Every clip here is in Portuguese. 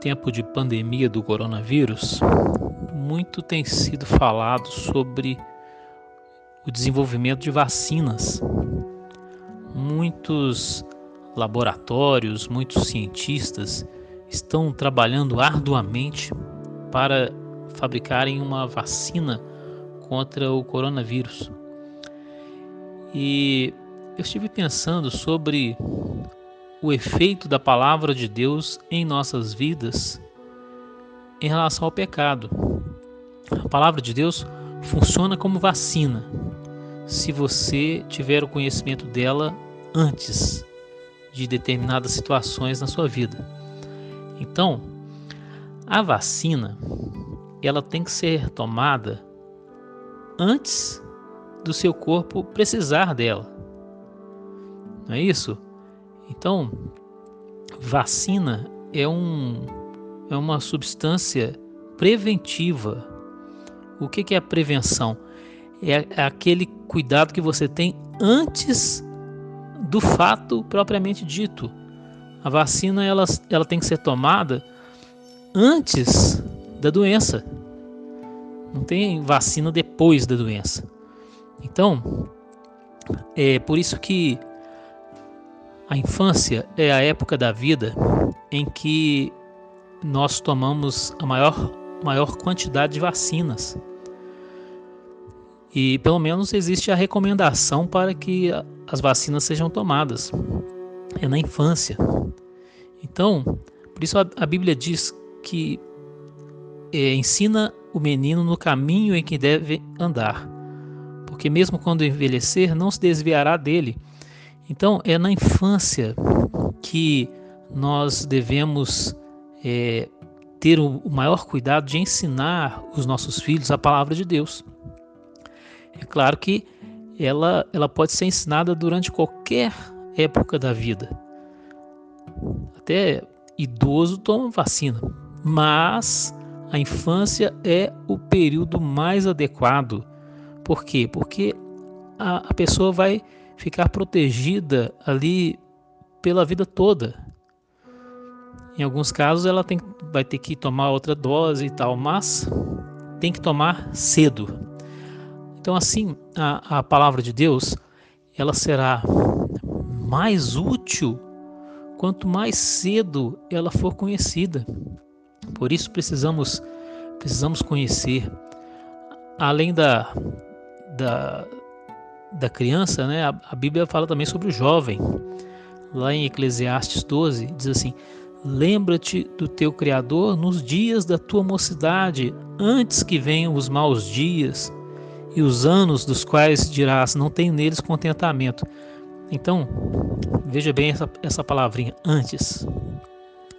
Tempo de pandemia do coronavírus, muito tem sido falado sobre o desenvolvimento de vacinas. Muitos laboratórios, muitos cientistas estão trabalhando arduamente para fabricarem uma vacina contra o coronavírus. E eu estive pensando sobre o efeito da palavra de Deus em nossas vidas em relação ao pecado. A palavra de Deus funciona como vacina se você tiver o conhecimento dela antes de determinadas situações na sua vida. Então, a vacina ela tem que ser tomada antes do seu corpo precisar dela. Não é isso? Então, vacina é, um, é uma substância preventiva. O que, que é a prevenção? É, aquele cuidado que você tem antes do fato propriamente dito. A vacina ela, ela tem que ser tomada antes da doença. Não tem vacina depois da doença. Então, é por isso que a infância é a época da vida em que nós tomamos a maior, maior quantidade de vacinas. E pelo menos existe a recomendação para que as vacinas sejam tomadas. É na infância. Então, por isso a, a Bíblia diz que é, ensina o menino no caminho em que deve andar, porque mesmo quando envelhecer, não se desviará dele. Então, é na infância que nós devemos é, ter o maior cuidado de ensinar os nossos filhos a palavra de Deus. É claro que ela, ela pode ser ensinada durante qualquer época da vida. Até idoso toma vacina, mas a infância é o período mais adequado. Por quê? Porque a, a pessoa vai ficar protegida ali pela vida toda. Em alguns casos ela tem, vai ter que tomar outra dose e tal, mas tem que tomar cedo. Então assim, a, a palavra de Deus, ela será mais útil quanto mais cedo ela for conhecida. Por isso precisamos precisamos conhecer além da, da da criança, né, a, a Bíblia fala também sobre o jovem. Lá em Eclesiastes 12, diz assim: Lembra-te do teu Criador nos dias da tua mocidade, antes que venham os maus dias e os anos dos quais dirás: Não tenho neles contentamento. Então, veja bem essa, essa palavrinha: antes.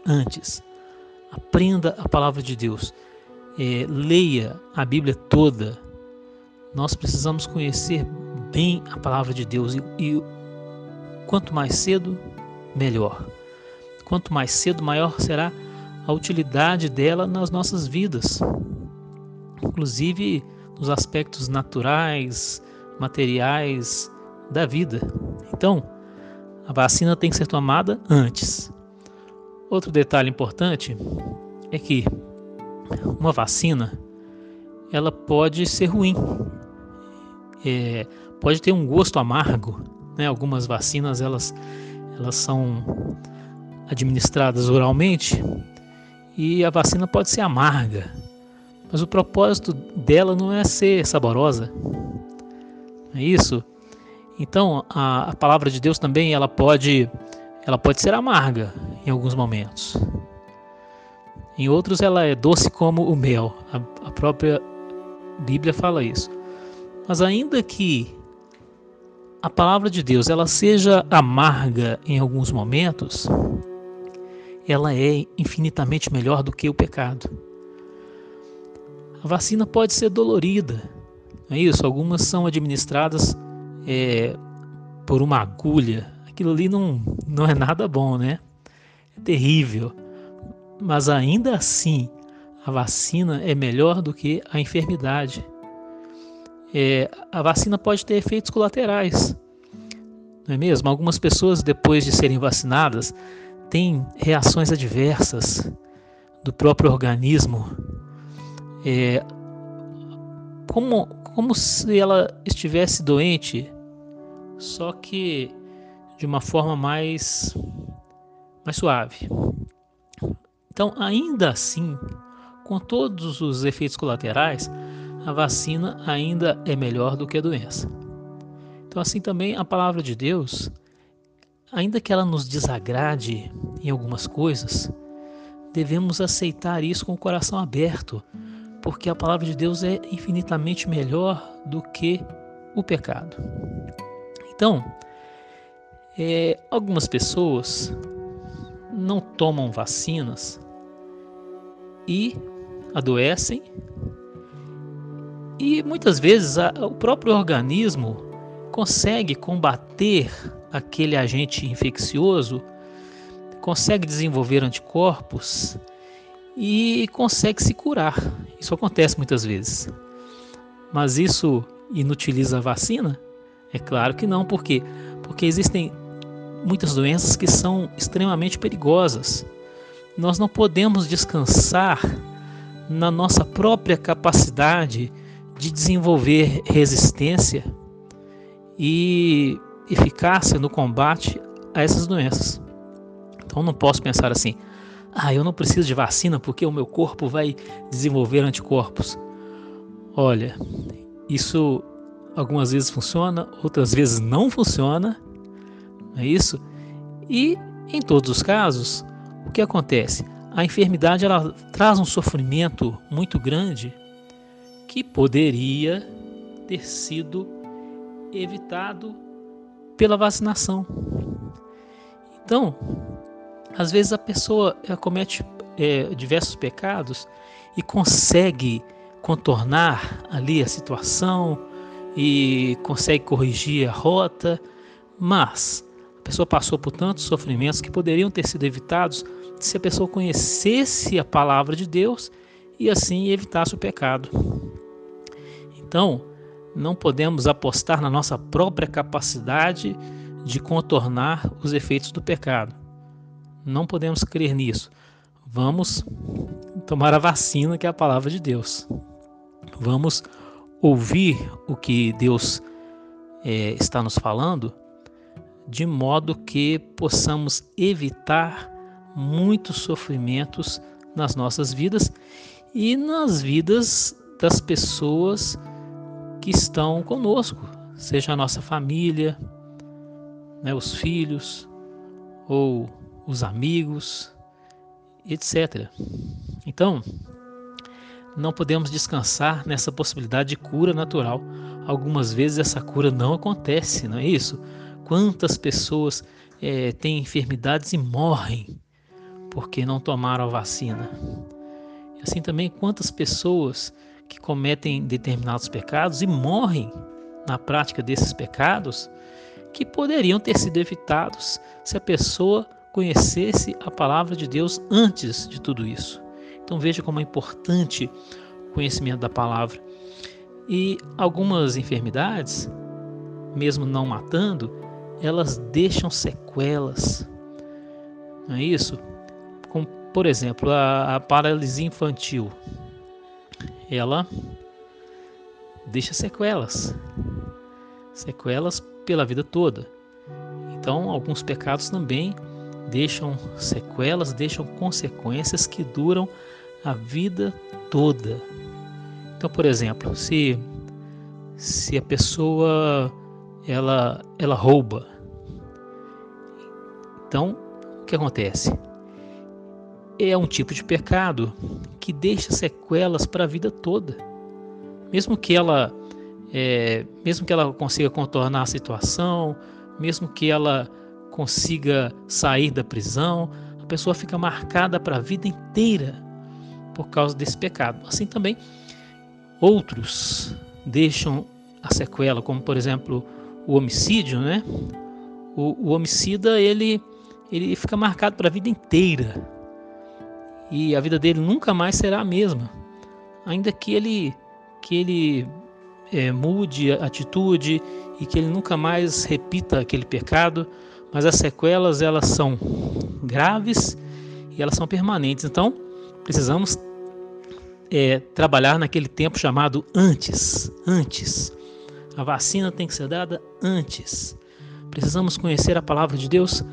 Antes. Aprenda a palavra de Deus. É, leia a Bíblia toda. Nós precisamos conhecer bem a palavra de Deus e, e quanto mais cedo, melhor. Quanto mais cedo, maior será a utilidade dela nas nossas vidas, inclusive nos aspectos naturais, materiais da vida. Então, a vacina tem que ser tomada antes. Outro detalhe importante é que uma vacina ela pode ser ruim. É, pode ter um gosto amargo. Né? Algumas vacinas elas, elas são administradas oralmente e a vacina pode ser amarga, mas o propósito dela não é ser saborosa. É isso. Então a, a palavra de Deus também ela pode ela pode ser amarga em alguns momentos. Em outros ela é doce como o mel. A, a própria Bíblia fala isso. Mas ainda que a palavra de Deus ela seja amarga em alguns momentos, ela é infinitamente melhor do que o pecado. A vacina pode ser dolorida, é isso? Algumas são administradas é, por uma agulha. Aquilo ali não, não é nada bom, né? É terrível. Mas ainda assim, a vacina é melhor do que a enfermidade é, a vacina pode ter efeitos colaterais, não é mesmo? Algumas pessoas, depois de serem vacinadas, têm reações adversas, do próprio organismo, é, como, como se ela estivesse doente, só que de uma forma mais, mais suave. Então, ainda assim, com todos os efeitos colaterais, a vacina ainda é melhor do que a doença. Então, assim também a palavra de Deus, ainda que ela nos desagrade em algumas coisas, devemos aceitar isso com o coração aberto, porque a palavra de Deus é infinitamente melhor do que o pecado. Então, é, algumas pessoas não tomam vacinas e adoecem, e muitas vezes a, o próprio organismo consegue combater aquele agente infeccioso, consegue desenvolver anticorpos e consegue se curar. Isso acontece muitas vezes. Mas isso inutiliza a vacina? É claro que não, por quê? Porque existem muitas doenças que são extremamente perigosas. Nós não podemos descansar na nossa própria capacidade de desenvolver resistência e eficácia no combate a essas doenças. Então não posso pensar assim: ah, eu não preciso de vacina porque o meu corpo vai desenvolver anticorpos. Olha, isso algumas vezes funciona, outras vezes não funciona, não é isso? E em todos os casos, o que acontece? A enfermidade ela traz um sofrimento muito grande que poderia ter sido evitado pela vacinação. Então, às vezes a pessoa comete é, diversos pecados e consegue contornar ali a situação e consegue corrigir a rota, mas a pessoa passou por tantos sofrimentos que poderiam ter sido evitados se a pessoa conhecesse a palavra de Deus e assim evitasse o pecado. Então, não podemos apostar na nossa própria capacidade de contornar os efeitos do pecado. Não podemos crer nisso. Vamos tomar a vacina que é a palavra de Deus. Vamos ouvir o que Deus é, está nos falando, de modo que possamos evitar muitos sofrimentos nas nossas vidas e nas vidas das pessoas que estão conosco, seja a nossa família, né, os filhos ou os amigos, etc. Então, não podemos descansar nessa possibilidade de cura natural. Algumas vezes essa cura não acontece, não é isso? Quantas pessoas é, têm enfermidades e morrem porque não tomaram a vacina? Assim também, quantas pessoas que cometem determinados pecados e morrem na prática desses pecados que poderiam ter sido evitados se a pessoa conhecesse a palavra de Deus antes de tudo isso. Então veja como é importante o conhecimento da palavra. E algumas enfermidades, mesmo não matando, elas deixam sequelas. Não é isso? Como, por exemplo, a, a paralisia infantil. Ela deixa sequelas. Sequelas pela vida toda. Então, alguns pecados também deixam sequelas, deixam consequências que duram a vida toda. Então, por exemplo, se se a pessoa ela ela rouba, então o que acontece? É um tipo de pecado que deixa sequelas para a vida toda. Mesmo que ela é, mesmo que ela consiga contornar a situação, mesmo que ela consiga sair da prisão, a pessoa fica marcada para a vida inteira por causa desse pecado. Assim também, outros deixam a sequela, como por exemplo o homicídio, né? O, o homicida ele ele fica marcado para a vida inteira e a vida dele nunca mais será a mesma, ainda que ele que ele é, mude a atitude e que ele nunca mais repita aquele pecado, mas as sequelas elas são graves e elas são permanentes. Então precisamos é, trabalhar naquele tempo chamado antes. Antes. A vacina tem que ser dada antes. Precisamos conhecer a palavra de Deus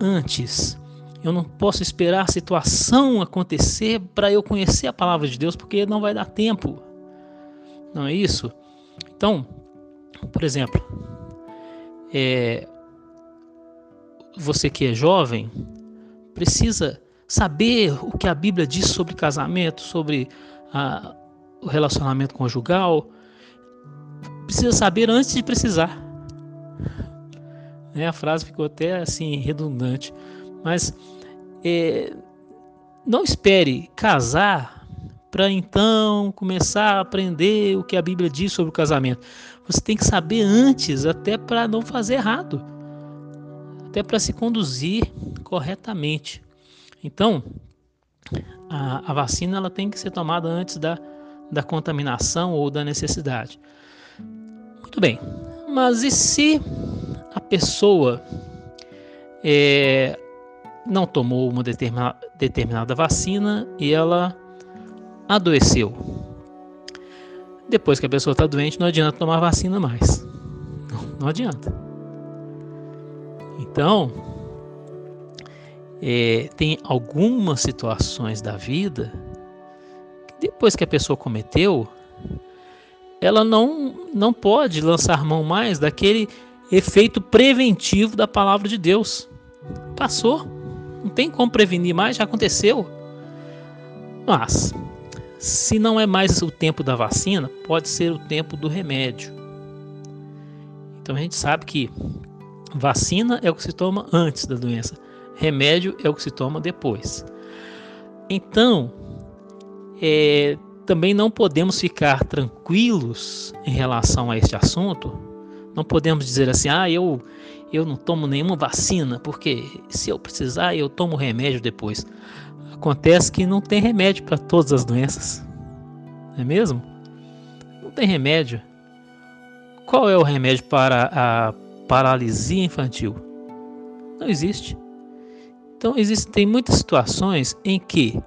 antes. Eu não posso esperar a situação acontecer para eu conhecer a palavra de Deus, porque não vai dar tempo. Não é isso? Então, por exemplo, é, você que é jovem precisa saber o que a Bíblia diz sobre casamento, sobre a, o relacionamento conjugal. Precisa saber antes de precisar. Né? A frase ficou até assim redundante, mas é, não espere casar para então começar a aprender o que a Bíblia diz sobre o casamento. Você tem que saber antes, até para não fazer errado, até para se conduzir corretamente. Então, a, a, vacina ela tem que ser tomada antes da, da contaminação ou da necessidade. Muito bem, mas e se a pessoa é, não tomou uma determinada, determinada vacina e ela adoeceu? Depois que a pessoa está doente, não adianta tomar vacina mais. Não, não adianta. Então, é, tem algumas situações da vida que depois que a pessoa cometeu, ela não, não pode lançar mão mais daquele efeito preventivo da palavra de Deus. Passou, não tem como prevenir mais, já aconteceu. Mas, se não é mais o tempo da vacina, pode ser o tempo do remédio. Então a gente sabe que vacina é o que se toma antes da doença, remédio é o que se toma depois. Então, é, também não podemos ficar tranquilos em relação a este assunto. Não podemos dizer assim, ah, eu, eu não tomo nenhuma vacina, porque se eu precisar, eu tomo remédio depois. Acontece que não tem remédio para todas as doenças. Não é mesmo? Não tem remédio. Qual é o remédio para a paralisia infantil? Não existe. Então, existem muitas situações em que,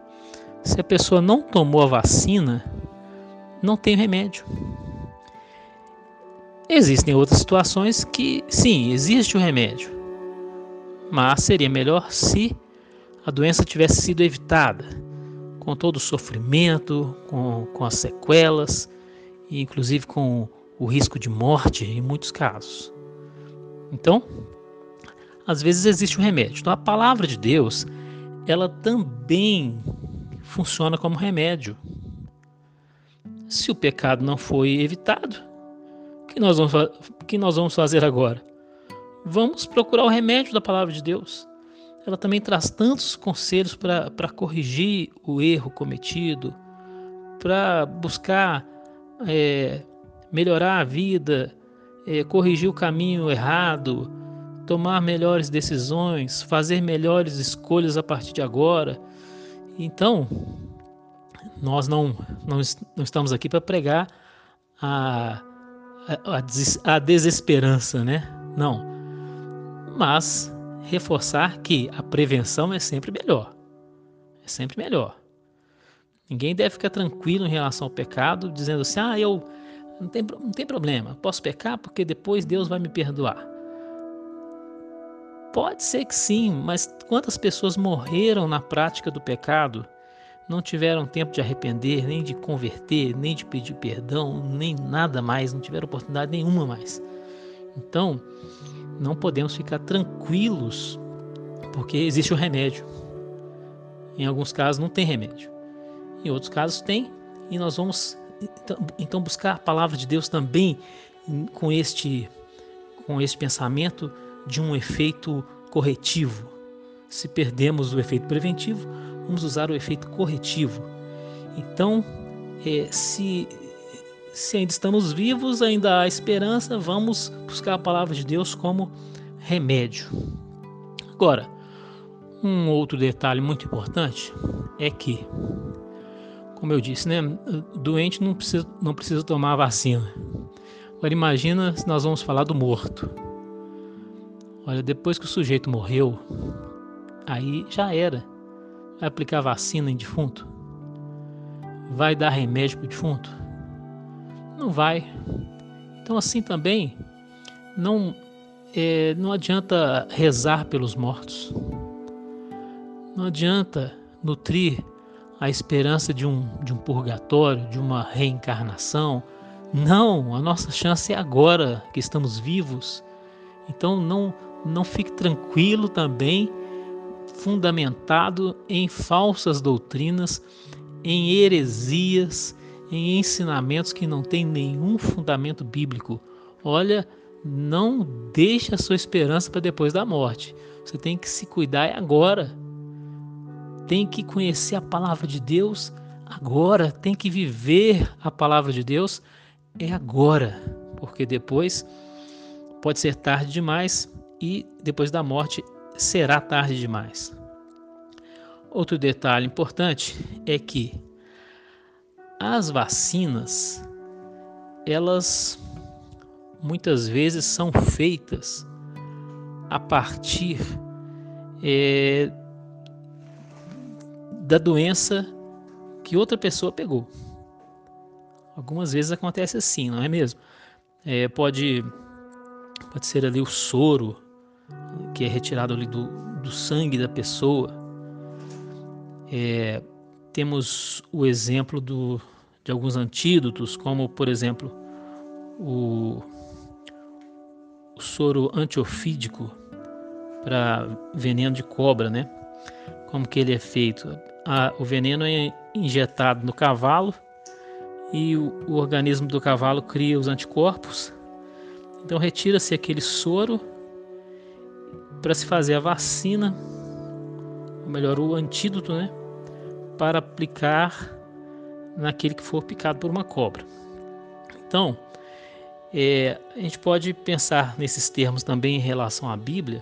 se a pessoa não tomou a vacina, não tem remédio. Existem outras situações que, sim, existe o remédio, mas seria melhor se a doença tivesse sido evitada, com todo o sofrimento, com, com as sequelas, e inclusive com o risco de morte em muitos casos. Então, às vezes existe um remédio. Então a palavra de Deus, ela também funciona como remédio. Se o pecado não foi evitado, que nós vamos, que nós vamos fazer agora? Vamos procurar o remédio da palavra de Deus. Ela também traz tantos conselhos para corrigir o erro cometido, para buscar é, melhorar a vida, é, corrigir o caminho errado, tomar melhores decisões, fazer melhores escolhas a partir de agora. Então, nós não, não, não estamos aqui para pregar a, a, a desesperança, né? Não. Mas reforçar que a prevenção é sempre melhor. É sempre melhor. Ninguém deve ficar tranquilo em relação ao pecado, dizendo assim: ah, eu não tem, não tem problema, posso pecar porque depois Deus vai me perdoar. Pode ser que sim, mas quantas pessoas morreram na prática do pecado, não tiveram tempo de arrepender, nem de converter, nem de pedir perdão, nem nada mais, não tiveram oportunidade nenhuma mais. Então, não podemos ficar tranquilos, porque existe o remédio. Em alguns casos não tem remédio, em outros casos tem, e nós vamos então, então buscar a palavra de Deus também com este com este pensamento de um efeito corretivo. Se perdemos o efeito preventivo, vamos usar o efeito corretivo. Então, é, se, se ainda estamos vivos, ainda há esperança, vamos buscar a palavra de Deus como remédio. Agora, um outro detalhe muito importante é que, como eu disse, né, doente não precisa, não precisa tomar vacina. Agora imagina se nós vamos falar do morto. Olha, depois que o sujeito morreu, aí já era. Vai aplicar vacina em defunto? vai dar remédio para o defunto? Não vai. Então, assim também, não, é, não adianta rezar pelos mortos. Não adianta nutrir a esperança de um, de um purgatório, de uma reencarnação. Não, a nossa chance é agora que estamos vivos. Então não, não fique tranquilo também, fundamentado em falsas doutrinas, em heresias, em ensinamentos que não têm nenhum fundamento bíblico. Olha, não deixe a sua esperança para depois da morte. Você tem que se cuidar agora. Tem que conhecer a palavra de Deus agora. Tem que viver a palavra de Deus é agora, porque depois pode ser tarde demais e depois da morte será tarde demais. Outro detalhe importante é que as vacinas, elas muitas vezes são feitas a partir é, da doença que outra pessoa pegou. Algumas vezes acontece assim, não é mesmo? É, pode, pode ser ali o soro que é retirado ali do, do sangue da pessoa. É, temos o exemplo do, de alguns antídotos, como por exemplo o, o soro antiofídico para veneno de cobra, né? Como que ele é feito? A, o veneno é injetado no cavalo e o, o organismo do cavalo cria os anticorpos. Então retira-se aquele soro para se fazer a vacina, ou melhor, o antídoto, né? para aplicar naquele que for picado por uma cobra. Então, é, a gente pode pensar nesses termos também em relação à Bíblia,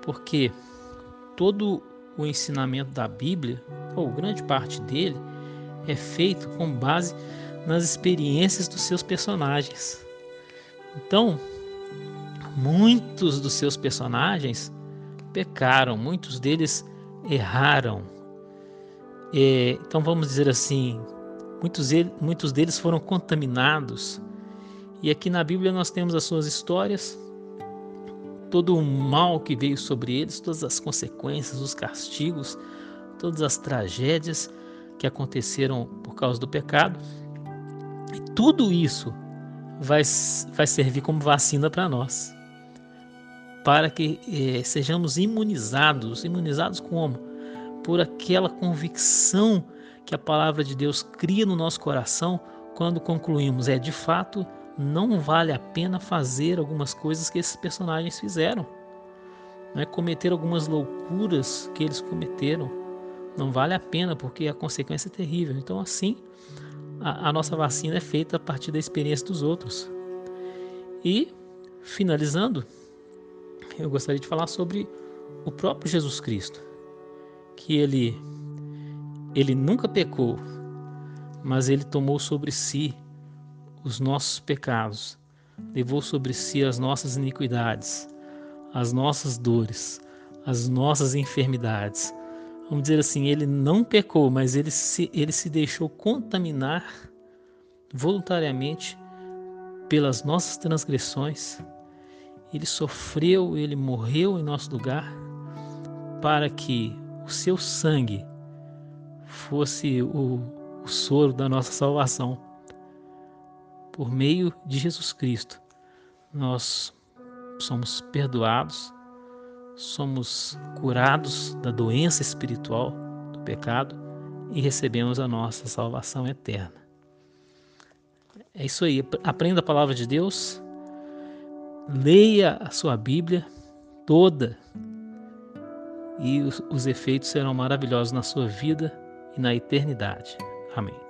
porque todo o ensinamento da Bíblia, ou grande parte dele, é feito com base nas experiências dos seus personagens. Então, muitos dos seus personagens pecaram, muitos deles erraram, é, então vamos dizer assim, muitos, muitos deles foram contaminados. E aqui na Bíblia nós temos as suas histórias, todo o mal que veio sobre eles, todas as consequências, os castigos, todas as tragédias que aconteceram por causa do pecado. E tudo isso vai, vai servir como vacina para nós, para que eh, sejamos imunizados. Imunizados como? por aquela convicção que a palavra de Deus cria no nosso coração quando concluímos: é de fato, não vale a pena fazer algumas coisas que esses personagens fizeram. Não é cometer algumas loucuras que eles cometeram. Não vale a pena porque a consequência é terrível. Então, assim, a, a nossa vacina é feita a partir da experiência dos outros. E, finalizando, eu gostaria de falar sobre o próprio Jesus Cristo que ele ele nunca pecou, mas ele tomou sobre si os nossos pecados, levou sobre si as nossas iniquidades, as nossas dores, as nossas enfermidades. Vamos dizer assim, ele não pecou, mas ele se, ele se deixou contaminar voluntariamente pelas nossas transgressões. Ele sofreu, ele morreu em nosso lugar para que o seu sangue fosse o, o soro da nossa salvação. Por meio de Jesus Cristo, nós somos perdoados, somos curados da doença espiritual, do pecado e recebemos a nossa salvação eterna. É isso aí, aprenda a palavra de Deus, leia a sua Bíblia toda e os, os efeitos serão maravilhosos na sua vida e na eternidade. Amém.